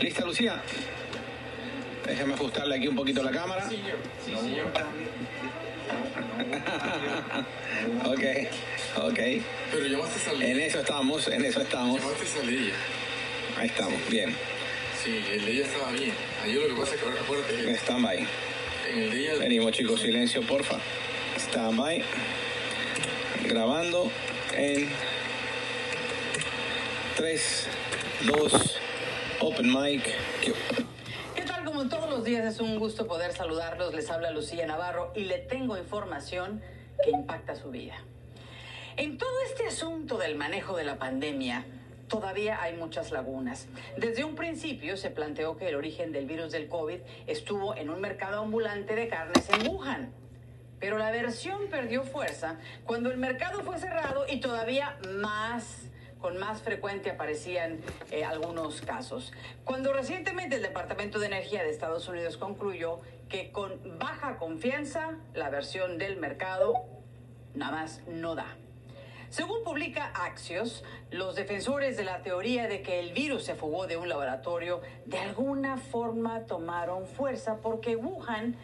¿Lista, Lucía? Déjame ajustarle aquí un poquito la cámara. Sí, señor. ok, ok. Pero llamaste salida. En eso estamos, en eso estamos. Llamaste salida. Ahí estamos, bien. Sí, el de ella estaba bien. Ayer lo que pasa es que ahora acuérdate, Stand by. en el ella... Venimos chicos, silencio, porfa. Stand by. Grabando en 3, 2, open mic. ¿Qué tal? Como todos los días es un gusto poder saludarlos. Les habla Lucía Navarro y le tengo información que impacta su vida. En todo este asunto del manejo de la pandemia, todavía hay muchas lagunas. Desde un principio se planteó que el origen del virus del COVID estuvo en un mercado ambulante de carnes en Wuhan. Pero la versión perdió fuerza cuando el mercado fue cerrado y todavía más, con más frecuencia aparecían eh, algunos casos. Cuando recientemente el Departamento de Energía de Estados Unidos concluyó que con baja confianza la versión del mercado nada más no da. Según publica Axios, los defensores de la teoría de que el virus se fugó de un laboratorio de alguna forma tomaron fuerza porque Wuhan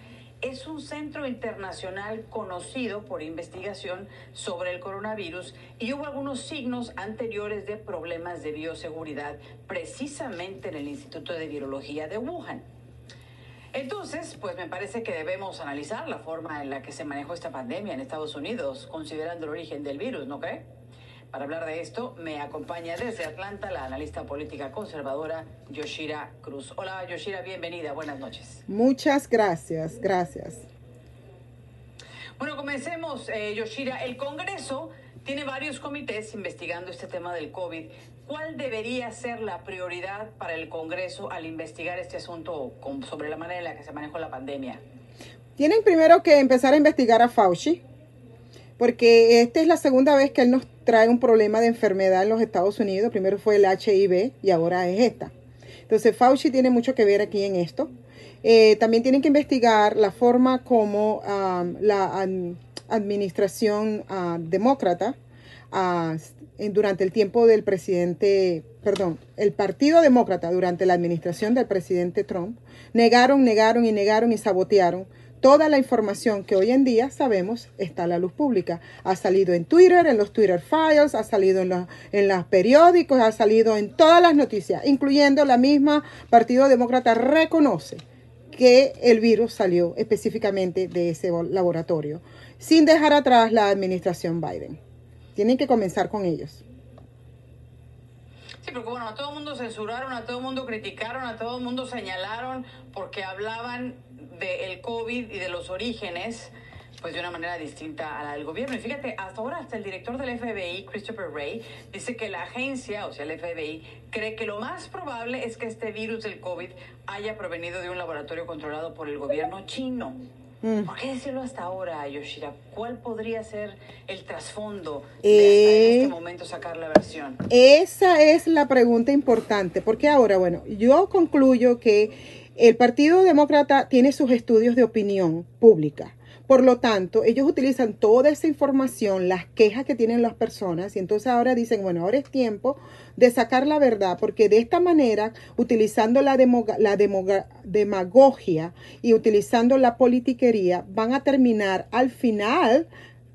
es un centro internacional conocido por investigación sobre el coronavirus y hubo algunos signos anteriores de problemas de bioseguridad precisamente en el Instituto de Virología de Wuhan. Entonces, pues me parece que debemos analizar la forma en la que se manejó esta pandemia en Estados Unidos, considerando el origen del virus, ¿no? Para hablar de esto, me acompaña desde Atlanta la analista política conservadora Yoshira Cruz. Hola Yoshira, bienvenida, buenas noches. Muchas gracias, gracias. Bueno, comencemos, eh, Yoshira. El Congreso tiene varios comités investigando este tema del COVID. ¿Cuál debería ser la prioridad para el Congreso al investigar este asunto con- sobre la manera en la que se manejó la pandemia? Tienen primero que empezar a investigar a Fauci, porque esta es la segunda vez que él nos trae un problema de enfermedad en los Estados Unidos. Primero fue el HIV y ahora es esta. Entonces Fauci tiene mucho que ver aquí en esto. Eh, también tienen que investigar la forma como la administración ah, demócrata ah, durante el tiempo del presidente, perdón, el Partido Demócrata durante la administración del presidente Trump, negaron, negaron y negaron y sabotearon toda la información que hoy en día sabemos está a la luz pública. Ha salido en Twitter, en los Twitter Files, ha salido en los, en los periódicos, ha salido en todas las noticias, incluyendo la misma Partido Demócrata reconoce que el virus salió específicamente de ese laboratorio, sin dejar atrás la administración Biden. Tienen que comenzar con ellos. Sí, porque bueno, a todo el mundo censuraron, a todo el mundo criticaron, a todo el mundo señalaron porque hablaban del COVID y de los orígenes pues de una manera distinta a la del gobierno. Y fíjate, hasta ahora hasta el director del FBI, Christopher Wray, dice que la agencia, o sea, el FBI, cree que lo más probable es que este virus del COVID haya provenido de un laboratorio controlado por el gobierno chino. ¿Por qué decirlo hasta ahora, Yoshira? ¿Cuál podría ser el trasfondo de hasta en Eh. este momento sacar la versión? Esa es la pregunta importante, porque ahora, bueno, yo concluyo que el Partido Demócrata tiene sus estudios de opinión pública. Por lo tanto, ellos utilizan toda esa información, las quejas que tienen las personas, y entonces ahora dicen, bueno, ahora es tiempo de sacar la verdad, porque de esta manera, utilizando la, la demagogia y utilizando la politiquería, van a terminar al final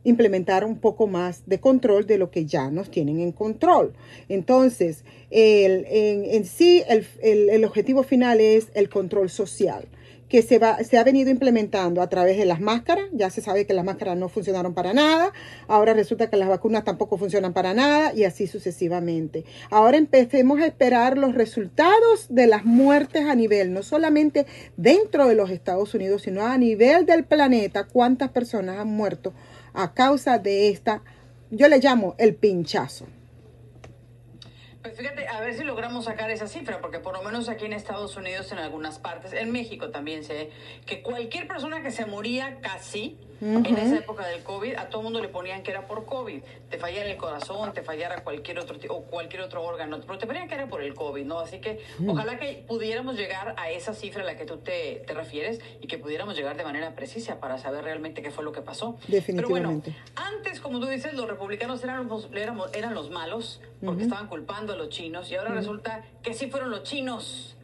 implementar un poco más de control de lo que ya nos tienen en control. Entonces, el- en, sí, el, el- el objetivo final es el control social que se, va, se ha venido implementando a través de las máscaras. Ya se sabe que las máscaras no funcionaron para nada. Ahora resulta que las vacunas tampoco funcionan para nada y así sucesivamente. Ahora empecemos a esperar los resultados de las muertes a nivel, no solamente dentro de los Estados Unidos, sino a nivel del planeta, cuántas personas han muerto a causa de esta, yo le llamo el pinchazo. Pues fíjate, a ver si logramos sacar esa cifra, porque por lo menos aquí en Estados Unidos, en algunas partes, en México también sé que cualquier persona que se moría casi en esa época del COVID, a todo mundo le ponían que era por COVID. Te fallara el corazón, te fallara cualquier otro o cualquier otro órgano, pero te ponían que era por el COVID, ¿no? Así que ojalá que pudiéramos llegar a esa cifra a la que tú te, te refieres y que pudiéramos llegar de manera precisa para saber realmente qué fue lo que pasó. Definitivamente. Pero bueno, antes, como tú dices, los republicanos eran los, éramos- eran los malos porque estaban culpando a los chinos y ahora resulta que sí fueron los chinos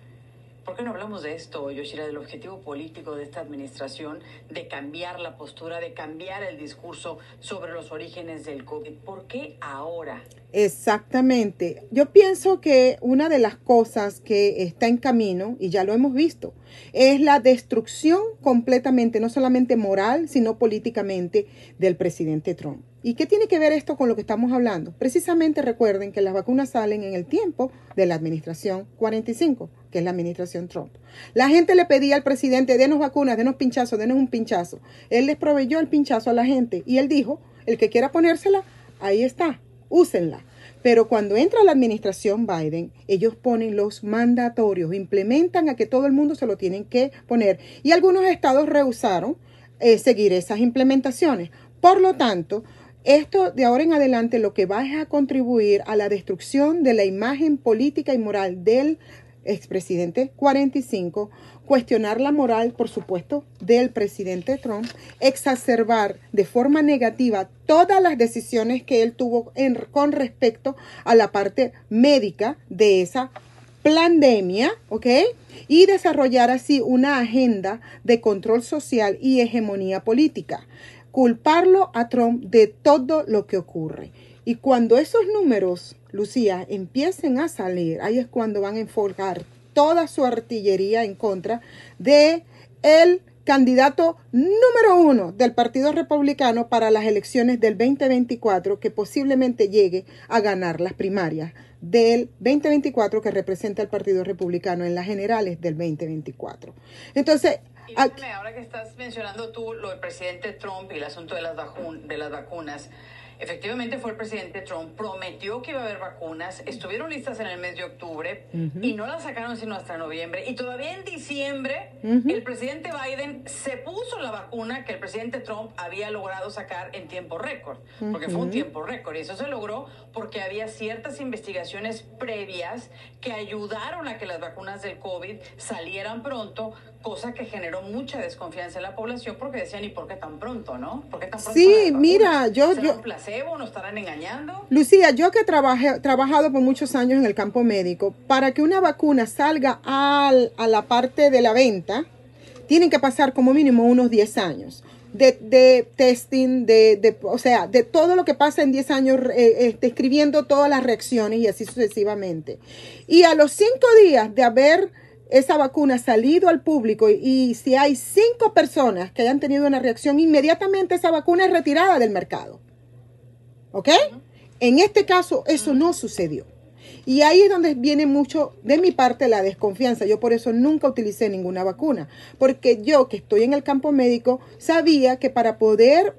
¿Por qué no hablamos de esto, Yoshira, del objetivo político de esta administración de cambiar la postura, de cambiar el discurso sobre los orígenes del COVID? ¿Por qué ahora? Exactamente. Yo pienso que una de las cosas que está en camino, y ya lo hemos visto, es la destrucción completamente, no solamente moral, sino políticamente, del presidente Trump. ¿Y qué tiene que ver esto con lo que estamos hablando? Precisamente recuerden que las vacunas salen en el tiempo de la administración 45, que es la administración Trump. La gente le pedía al presidente, denos vacunas, denos pinchazo, denos un pinchazo. Él les proveyó el pinchazo a la gente y él dijo, el que quiera ponérsela, ahí está, úsenla. Pero cuando entra la administración Biden, ellos ponen los mandatorios, implementan a que todo el mundo se lo tienen que poner. Y algunos estados rehusaron eh, seguir esas implementaciones. Por lo tanto, esto de ahora en adelante lo que va a contribuir a la destrucción de la imagen política y moral del expresidente 45, cuestionar la moral, por supuesto, del presidente Trump, exacerbar de forma negativa todas las decisiones que él tuvo en, con respecto a la parte médica de esa pandemia, ¿ok? Y desarrollar así una agenda de control social y hegemonía política culparlo a Trump de todo lo que ocurre. Y cuando esos números, Lucía, empiecen a salir, ahí es cuando van a enfocar toda su artillería en contra de el candidato número uno del Partido Republicano para las elecciones del 2024 que posiblemente llegue a ganar las primarias del 2024 que representa el Partido Republicano en las generales del 2024. Entonces, y ahora que estás mencionando tú lo del presidente Trump y el asunto de las, de las vacunas, Efectivamente fue el presidente Trump, prometió que iba a haber vacunas, estuvieron listas en el mes de octubre y no las sacaron sino hasta noviembre. Y todavía en diciembre el presidente Biden se puso la vacuna que el presidente Trump había logrado sacar en tiempo récord, porque fue un tiempo récord. Y eso se logró porque había ciertas investigaciones previas que ayudaron a que las vacunas del COVID salieran pronto, cosa que generó mucha desconfianza en la población porque decían, ¿y por qué tan pronto, no? ¿Por qué tan pronto? Sí, mira, yo... yo ¿Nos estarán engañando? Lucía, yo que he trabajado por muchos años en el campo médico, para que una vacuna salga al, a la parte de la venta, tienen que pasar como mínimo unos 10 años. De, testing, de, o sea, de todo lo que pasa en 10 años, eh, describiendo todas las reacciones y así sucesivamente. Y a los 5 días de haber esa vacuna salido al público y, y si hay 5 personas que hayan tenido una reacción, inmediatamente esa vacuna es retirada del mercado. ¿Ok? En este caso, eso no sucedió. Y ahí es donde viene mucho de mi parte la desconfianza. Yo por eso nunca utilicé ninguna vacuna, porque yo que estoy en el campo médico sabía que para poder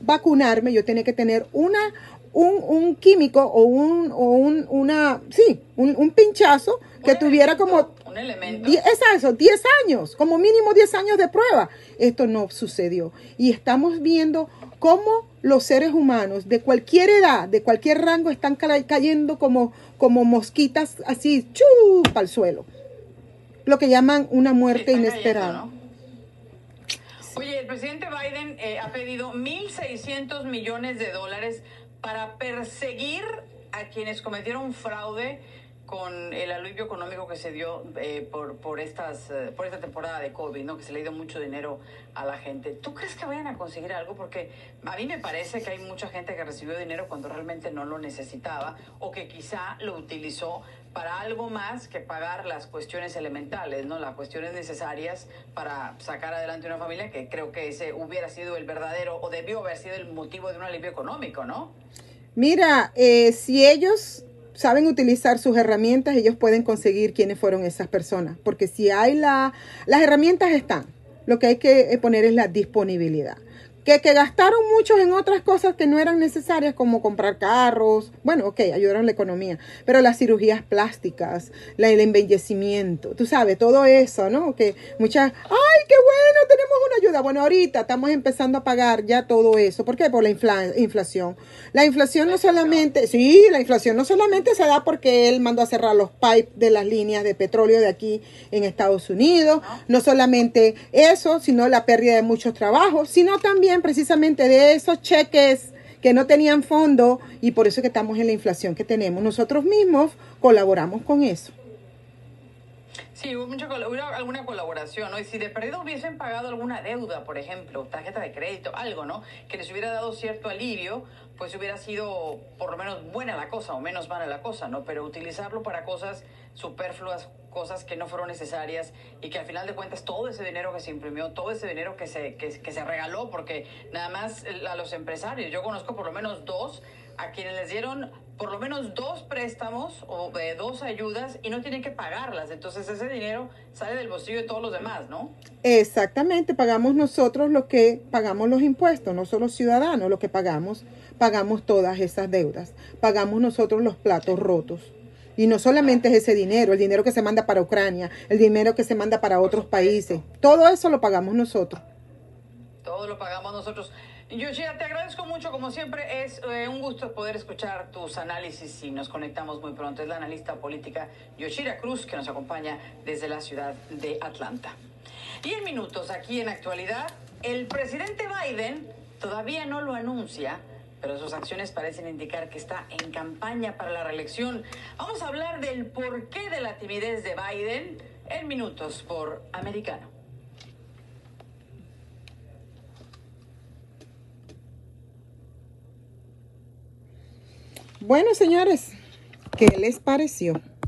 vacunarme yo tenía que tener una un, químico o un, o un una sí, un, pinchazo que tuviera como un elemento. Es eso, 10 años, como mínimo 10 años de prueba. Esto no sucedió. Y estamos viendo cómo los seres humanos de cualquier edad, de cualquier rango, están cayendo como, como mosquitas así, chupa al suelo. Lo que llaman una muerte inesperada. Oye, el presidente Biden eh, ha pedido 1.600 millones de dólares para perseguir a quienes cometieron fraude con el alivio económico que se dio eh, por, por, estas, eh, por esta temporada de COVID, ¿no? que se le dio mucho dinero a la gente. ¿Tú crees que vayan a conseguir algo? Porque a mí me parece que hay mucha gente que recibió dinero cuando realmente no lo necesitaba o que quizá lo utilizó para algo más que pagar las cuestiones elementales, ¿no? las cuestiones necesarias para sacar adelante una familia, que creo que ese hubiera sido el verdadero o debió haber sido el motivo de un alivio económico, ¿no? Mira, eh, si ellos saben utilizar sus herramientas, ellos pueden conseguir quiénes fueron esas personas. Porque si hay la, las herramientas están, lo que hay que poner es la disponibilidad. Que, gastaron muchos en otras cosas que no eran necesarias, como comprar carros. Bueno, ok, ayudaron la economía. Pero las cirugías plásticas, la, el embellecimiento, tú sabes, todo eso, ¿no? Que muchas, ¡ay, qué bueno! Tenemos una ayuda. Bueno, ahorita estamos empezando a pagar ya todo eso. ¿Por qué? Por la inflación. La inflación no solamente, sí, la inflación no solamente se da porque él mandó a cerrar los pipes de las líneas de petróleo de aquí en Estados Unidos. No solamente eso, sino la pérdida de muchos trabajos, sino también precisamente de esos cheques que no tenían fondo y por eso que estamos en la inflación que tenemos. Nosotros mismos colaboramos con eso. Sí, hubo, alguna colaboración, ¿no? Y si de perdido hubiesen pagado alguna deuda, por ejemplo, tarjeta de crédito, algo, ¿no? Que les hubiera dado cierto alivio, pues hubiera sido por lo menos buena la cosa o menos mala la cosa, ¿no? Pero utilizarlo para cosas superfluas, cosas que no fueron necesarias y que al final de cuentas todo ese dinero que se imprimió, todo ese dinero que se, que, se regaló, porque nada más a los empresarios, yo conozco por lo menos dos a quienes les dieron por lo menos dos préstamos o eh, dos ayudas y no tienen que pagarlas. Entonces ese dinero sale del bolsillo de todos los demás, ¿no? Exactamente, pagamos nosotros lo que pagamos los impuestos, no solo ciudadanos lo que pagamos, pagamos todas esas deudas, pagamos nosotros los platos rotos. Y no solamente es ese dinero, el dinero que se manda para Ucrania, el dinero que se manda para otros países, todo eso lo pagamos nosotros. Todo lo pagamos nosotros. Yoshia, te agradezco mucho, como siempre, es eh, un gusto poder escuchar tus análisis y nos conectamos muy pronto. Es la analista política Yoshira Cruz que nos acompaña desde la ciudad de Atlanta. Y en minutos, aquí en actualidad, el presidente Biden todavía no lo anuncia, pero sus acciones parecen indicar que está en campaña para la reelección. Vamos a hablar del porqué de la timidez de Biden en minutos por Americano. Bueno, señores, ¿qué les pareció?